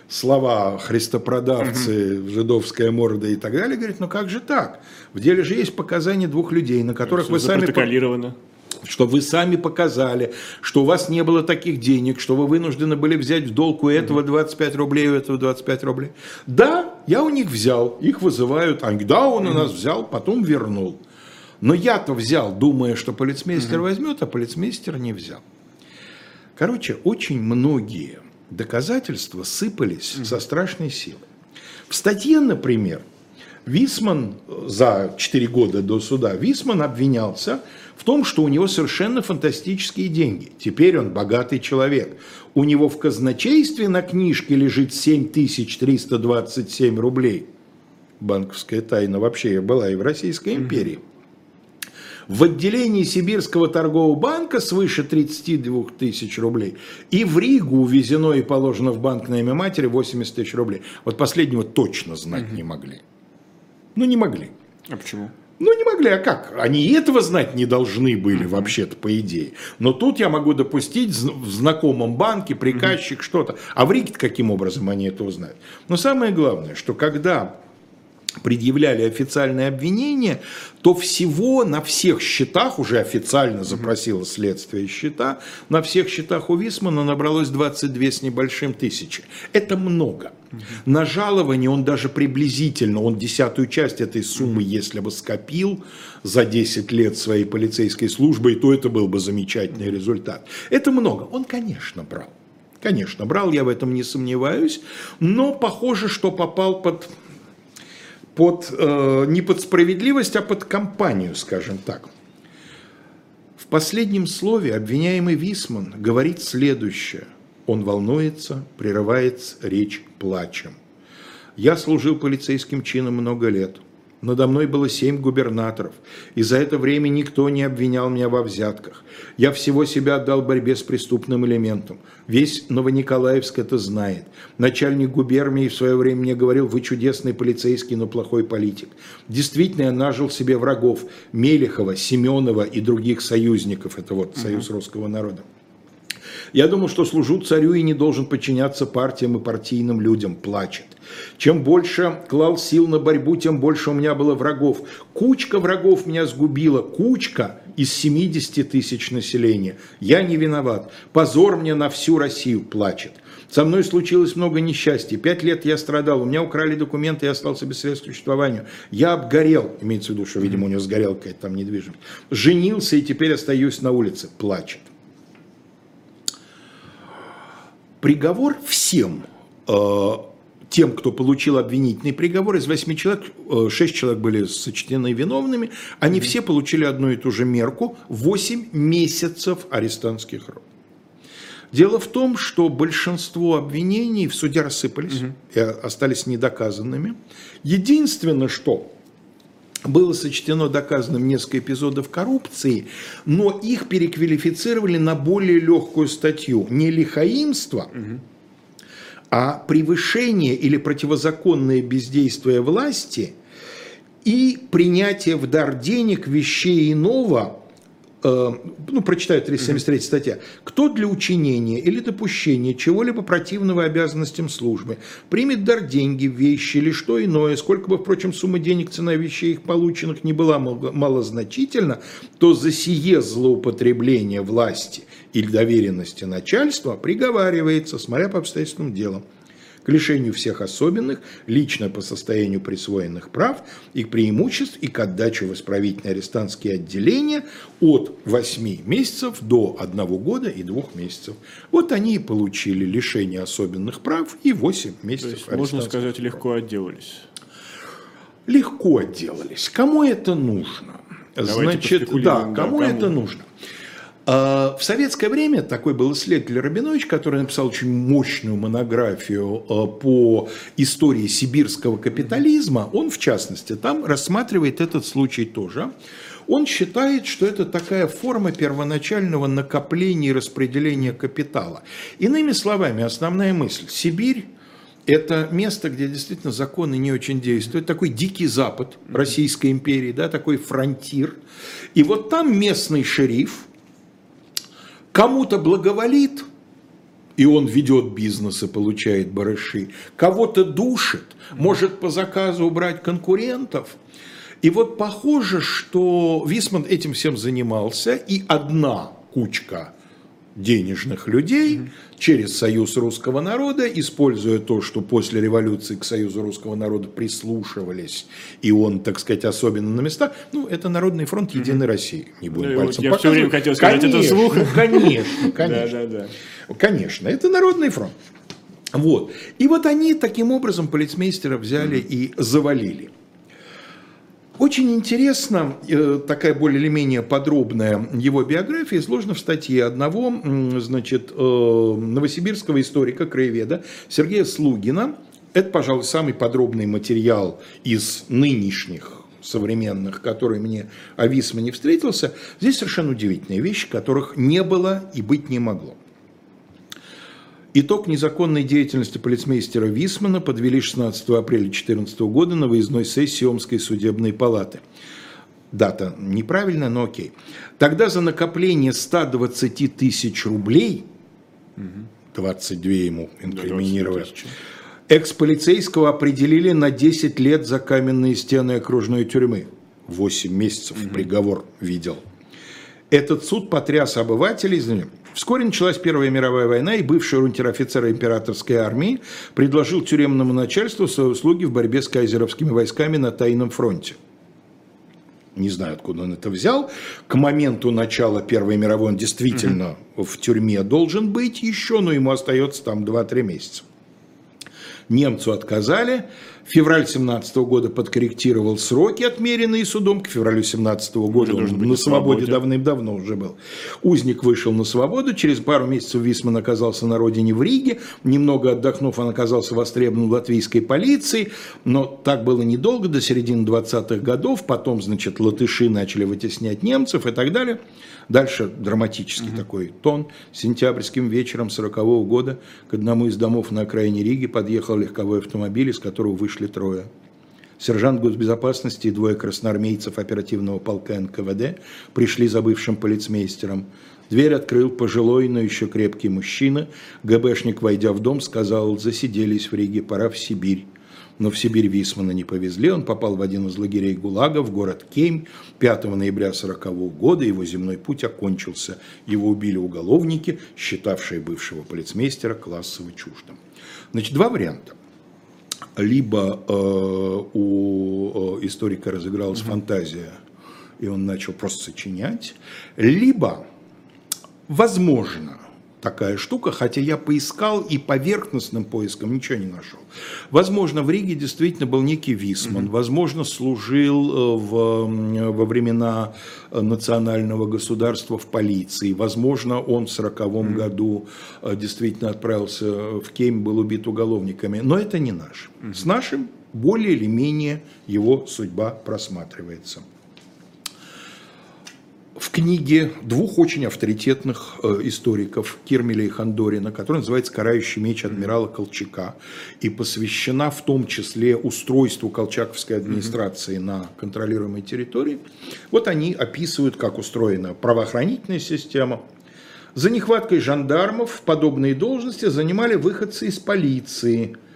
слова христопродавцы, угу. жидовская морда и так далее, говорит, ну как же так? В деле же есть показания двух людей, на которых Все вы сами... Что вы сами показали, что у вас не было таких денег, что вы вынуждены были взять в долг у этого 25 рублей, у этого 25 рублей. Да, я у них взял, их вызывают. Они, да, он у нас взял, потом вернул. Но я-то взял, думая, что полицмейстер возьмет, а полицмейстер не взял. Короче, очень многие доказательства сыпались mm-hmm. со страшной силой. В статье, например, Висман за 4 года до суда, Висман обвинялся в том, что у него совершенно фантастические деньги. Теперь он богатый человек. У него в казначействе на книжке лежит 7327 рублей. Банковская тайна вообще была и в Российской империи. Mm-hmm в отделении Сибирского торгового банка свыше 32 тысяч рублей, и в Ригу увезено и положено в банк на имя матери 80 тысяч рублей. Вот последнего точно знать угу. не могли. Ну, не могли. А почему? Ну, не могли, а как? Они и этого знать не должны были, uh вообще-то, по идее. Но тут я могу допустить в знакомом банке приказчик uh что-то. А в Риге каким образом они это узнают? Но самое главное, что когда предъявляли официальные обвинения, то всего на всех счетах, уже официально запросило следствие счета, на всех счетах у Висмана набралось 22 с небольшим тысячи. Это много. На жалование он даже приблизительно, он десятую часть этой суммы, если бы скопил за 10 лет своей полицейской службы, то это был бы замечательный результат. Это много. Он, конечно, брал. Конечно, брал, я в этом не сомневаюсь, но похоже, что попал под под, э, не под справедливость, а под компанию, скажем так. В последнем слове обвиняемый Висман говорит следующее. Он волнуется, прерывает речь плачем. «Я служил полицейским чином много лет. Надо мной было семь губернаторов, и за это время никто не обвинял меня во взятках. Я всего себя отдал борьбе с преступным элементом. Весь Новониколаевск это знает. Начальник губернии в свое время мне говорил, вы чудесный полицейский, но плохой политик. Действительно, я нажил себе врагов Мелехова, Семенова и других союзников. Это вот союз русского народа. Я думал, что служу царю и не должен подчиняться партиям и партийным людям. Плачет. Чем больше клал сил на борьбу, тем больше у меня было врагов. Кучка врагов меня сгубила. Кучка из 70 тысяч населения. Я не виноват. Позор мне на всю Россию. Плачет. Со мной случилось много несчастья. Пять лет я страдал. У меня украли документы, я остался без средств к существованию. Я обгорел. Имеется в виду, что, видимо, у него сгорел какая-то там недвижимость. Женился и теперь остаюсь на улице. Плачет. Приговор всем э, тем, кто получил обвинительный приговор, из восьми человек, э, шесть человек были сочтены виновными, они все получили одну и ту же мерку – 8 месяцев арестантских работ. Дело в том, что большинство обвинений в суде рассыпались угу. и остались недоказанными. Единственное, что было сочтено доказанным несколько эпизодов коррупции, но их переквалифицировали на более легкую статью. Не лихаимство, а превышение или противозаконное бездействие власти и принятие в дар денег вещей иного ну, прочитаю 373 статья, кто для учинения или допущения чего-либо противного обязанностям службы примет дар деньги, вещи или что иное, сколько бы, впрочем, сумма денег, цена вещей их полученных не была малозначительна, то за сие злоупотребление власти или доверенности начальства приговаривается, смотря по обстоятельствам дела к лишению всех особенных, лично по состоянию присвоенных прав, их преимуществ и к отдаче в исправительные арестантские отделения от 8 месяцев до 1 года и 2 месяцев. Вот они и получили лишение особенных прав и 8 месяцев То есть, Можно сказать, легко отделались. Легко отделались. Кому это нужно? Давайте Значит, да, кому, да, кому это нужно? А, в советское время такой был исследователь Рабинович, который написал очень мощную монографию а, по истории сибирского капитализма. Он, в частности, там рассматривает этот случай тоже. Он считает, что это такая форма первоначального накопления и распределения капитала. Иными словами, основная мысль – Сибирь это место, где действительно законы не очень действуют. Такой дикий запад Российской империи, да, такой фронтир. И вот там местный шериф, Кому-то благоволит, и он ведет бизнес и получает барыши. Кого-то душит, может по заказу убрать конкурентов. И вот похоже, что Висман этим всем занимался, и одна кучка денежных людей через Союз русского народа, используя то, что после революции к Союзу русского народа прислушивались, и он, так сказать, особенно на местах, ну, это Народный фронт Единой России. Не будем ну, пальцем Я все время хотел сказать конечно, это вслух. Ну, конечно, конечно. да, да, да. Конечно, это Народный фронт. Вот. И вот они таким образом полицмейстера взяли и завалили. Очень интересно, э, такая более или менее подробная его биография изложена в статье одного значит, э, новосибирского историка, краеведа Сергея Слугина. Это, пожалуй, самый подробный материал из нынешних современных, который мне о Висмане встретился. Здесь совершенно удивительные вещи, которых не было и быть не могло. Итог незаконной деятельности полицмейстера Висмана подвели 16 апреля 2014 года на выездной сессии Омской судебной палаты. Дата неправильная, но окей. Тогда за накопление 120 тысяч рублей, 22 ему инкриминировали, экс-полицейского определили на 10 лет за каменные стены окружной тюрьмы. 8 месяцев приговор видел. Этот суд потряс обывателей, Вскоре началась Первая мировая война, и бывший унтер-офицер императорской армии предложил тюремному начальству свои услуги в борьбе с кайзеровскими войсками на тайном фронте. Не знаю, откуда он это взял. К моменту начала Первой мировой он действительно угу. в тюрьме должен быть еще, но ему остается там 2-3 месяца. Немцу отказали, Февраль 17 года подкорректировал сроки, отмеренные судом. К февралю 17 года он на свободе давным-давно уже был. Узник вышел на свободу. Через пару месяцев Висман оказался на родине в Риге. Немного отдохнув, он оказался востребован латвийской полицией. Но так было недолго, до середины 20-х годов. Потом, значит, латыши начали вытеснять немцев и так далее. Дальше драматический угу. такой тон. Сентябрьским вечером 40 -го года к одному из домов на окраине Риги подъехал легковой автомобиль, из которого вышли трое. Сержант госбезопасности и двое красноармейцев оперативного полка НКВД пришли за бывшим полицмейстером. Дверь открыл пожилой, но еще крепкий мужчина. ГБшник, войдя в дом, сказал, засиделись в Риге, пора в Сибирь но в Сибирь Висмана не повезли. Он попал в один из лагерей ГУЛАГа в город Кейм. 5 ноября 1940 года его земной путь окончился. Его убили уголовники, считавшие бывшего полицмейстера классово чуждым. Значит, два варианта. Либо э, у э, историка разыгралась угу. фантазия, и он начал просто сочинять, либо, возможно, такая штука, хотя я поискал и поверхностным поиском ничего не нашел. Возможно, в Риге действительно был некий Висман, mm-hmm. возможно, служил э, в, во времена э, национального государства в полиции, возможно, он в сороковом mm-hmm. году э, действительно отправился в Кейм, был убит уголовниками, но это не наш. Mm-hmm. С нашим более или менее его судьба просматривается в книге двух очень авторитетных э, историков Кирмеля и Хандорина, которая называется «Карающий меч адмирала Колчака» и посвящена в том числе устройству колчаковской администрации mm-hmm. на контролируемой территории. Вот они описывают, как устроена правоохранительная система. За нехваткой жандармов подобные должности занимали выходцы из полиции –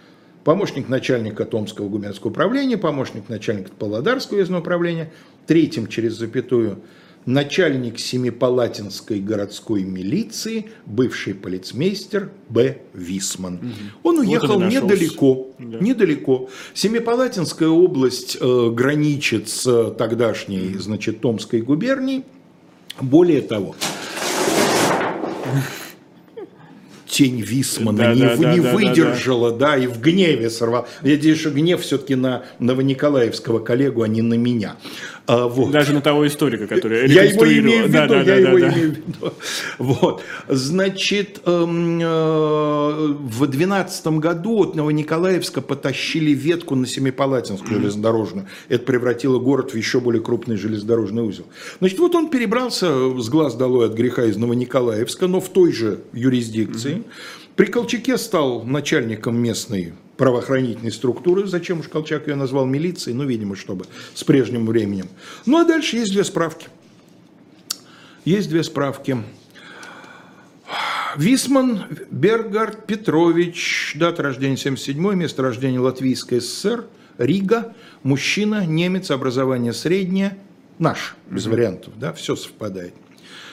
помощник начальника Томского губернского управления, помощник начальника Павлодарского уездного управления, третьим через запятую начальник Семипалатинской городской милиции, бывший полицмейстер Б. Висман. Угу. Он уехал вот недалеко, да. недалеко. Семипалатинская область э, граничит с тогдашней, значит, Томской губернией. Более того, тень Висмана да, не, да, не да, выдержала, да, да. да, и в гневе сорвал. Я надеюсь, что гнев все-таки на Новониколаевского коллегу, а не на меня. А, вот. Даже на того историка, который Я его имею в виду, да, да, я да, его да, имею в виду. Вот. Значит, эм, э, в 12 году от Новониколаевска потащили ветку на Семипалатинскую железнодорожную. Это превратило город в еще более крупный железнодорожный узел. Значит, вот он перебрался с глаз долой от греха из Новониколаевска, но в той же юрисдикции. При Колчаке стал начальником местной правоохранительной структуры, зачем уж Колчак ее назвал милицией, ну, видимо, чтобы с прежним временем. Ну, а дальше есть две справки. Есть две справки. Висман Бергард Петрович, дата рождения 77 место рождения Латвийская ССР, Рига, мужчина, немец, образование среднее, наш, без mm-hmm. вариантов, да, все совпадает.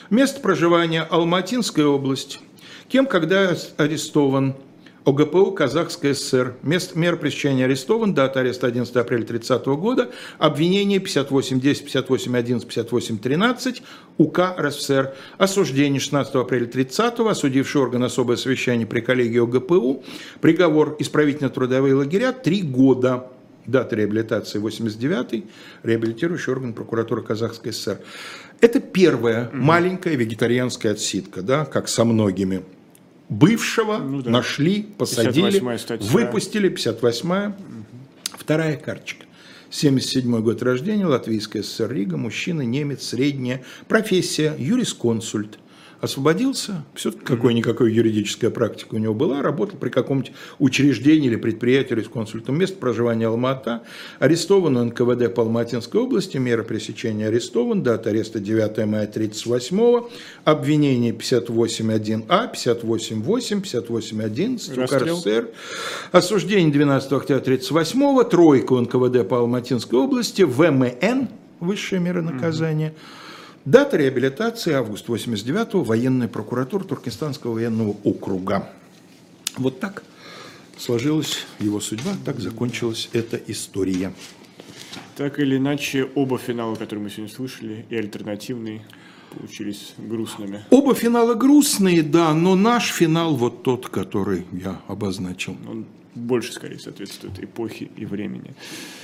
Место проживания Алматинская область. Кем, когда арестован? ОГПУ Казахская ССР. Место, мера пресечения арестован, дата ареста 11 апреля 30 года, обвинение 58.10, 58.11, 58.13, УК РСФСР, осуждение 16 апреля 30 осудивший орган особое совещание при коллегии ОГПУ, приговор исправительно-трудовые лагеря 3 года. Дата реабилитации 89 реабилитирующий орган прокуратуры Казахской ССР. Это первая угу. маленькая вегетарианская отсидка, да, как со многими бывшего ну, да. нашли, посадили, выпустили, 58-я. Угу. Вторая карточка. 77 год рождения, Латвийская ССР, Рига, мужчина, немец, средняя, профессия, юрисконсульт освободился, все-таки какой-никакой юридическая практика у него была, работал при каком-нибудь учреждении или предприятии или с консультом. Место проживания Алмата, арестован НКВД по Алматинской области, мера пресечения арестован, дата ареста 9 мая 38 обвинение 58.1А, 58.8, 58.11, УК РСФСР, осуждение 12 октября 38 тройка НКВД по Алматинской области, ВМН, высшая мера наказания, mm Дата реабилитации август 89-го, военная прокуратура Туркестанского военного округа. Вот так сложилась его судьба, так закончилась эта история. Так или иначе, оба финала, которые мы сегодня слышали, и альтернативный, получились грустными. Оба финала грустные, да, но наш финал вот тот, который я обозначил. Он больше, скорее, соответствует эпохе и времени.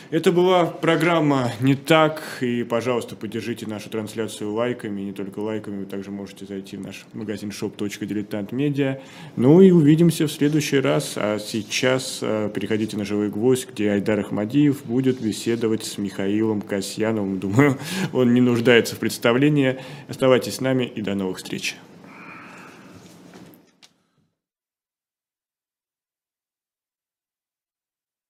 Это была программа «Не так», и, пожалуйста, поддержите нашу трансляцию лайками, не только лайками, вы также можете зайти в наш магазин shop.diletant.media. Ну и увидимся в следующий раз, а сейчас э, переходите на «Живой гвоздь», где Айдар Ахмадиев будет беседовать с Михаилом Касьяновым. Думаю, он не нуждается в представлении. Оставайтесь с нами и до новых встреч.